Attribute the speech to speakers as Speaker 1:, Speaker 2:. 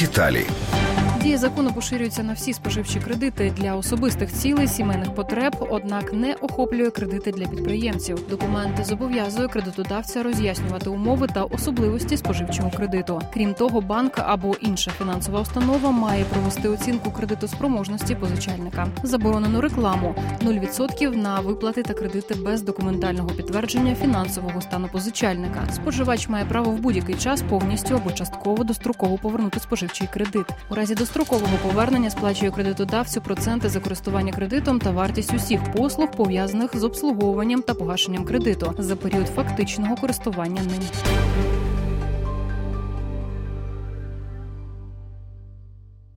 Speaker 1: Деталі.
Speaker 2: Дія закону поширюється на всі споживчі кредити для особистих цілей, сімейних потреб, однак не охоплює кредити для підприємців. Документ зобов'язує кредитодавця роз'яснювати умови та особливості споживчого кредиту. Крім того, банк або інша фінансова установа має провести оцінку кредитоспроможності позичальника. Заборонено рекламу 0% на виплати та кредити без документального підтвердження фінансового стану позичальника. Споживач має право в будь-який час повністю або частково достроково повернути споживчий кредит. У разі дострокового повернення сплачує кредитодавцю проценти за користування кредитом та вартість усіх послуг пов'язаних з обслуговуванням та погашенням кредиту за період фактичного користування ним.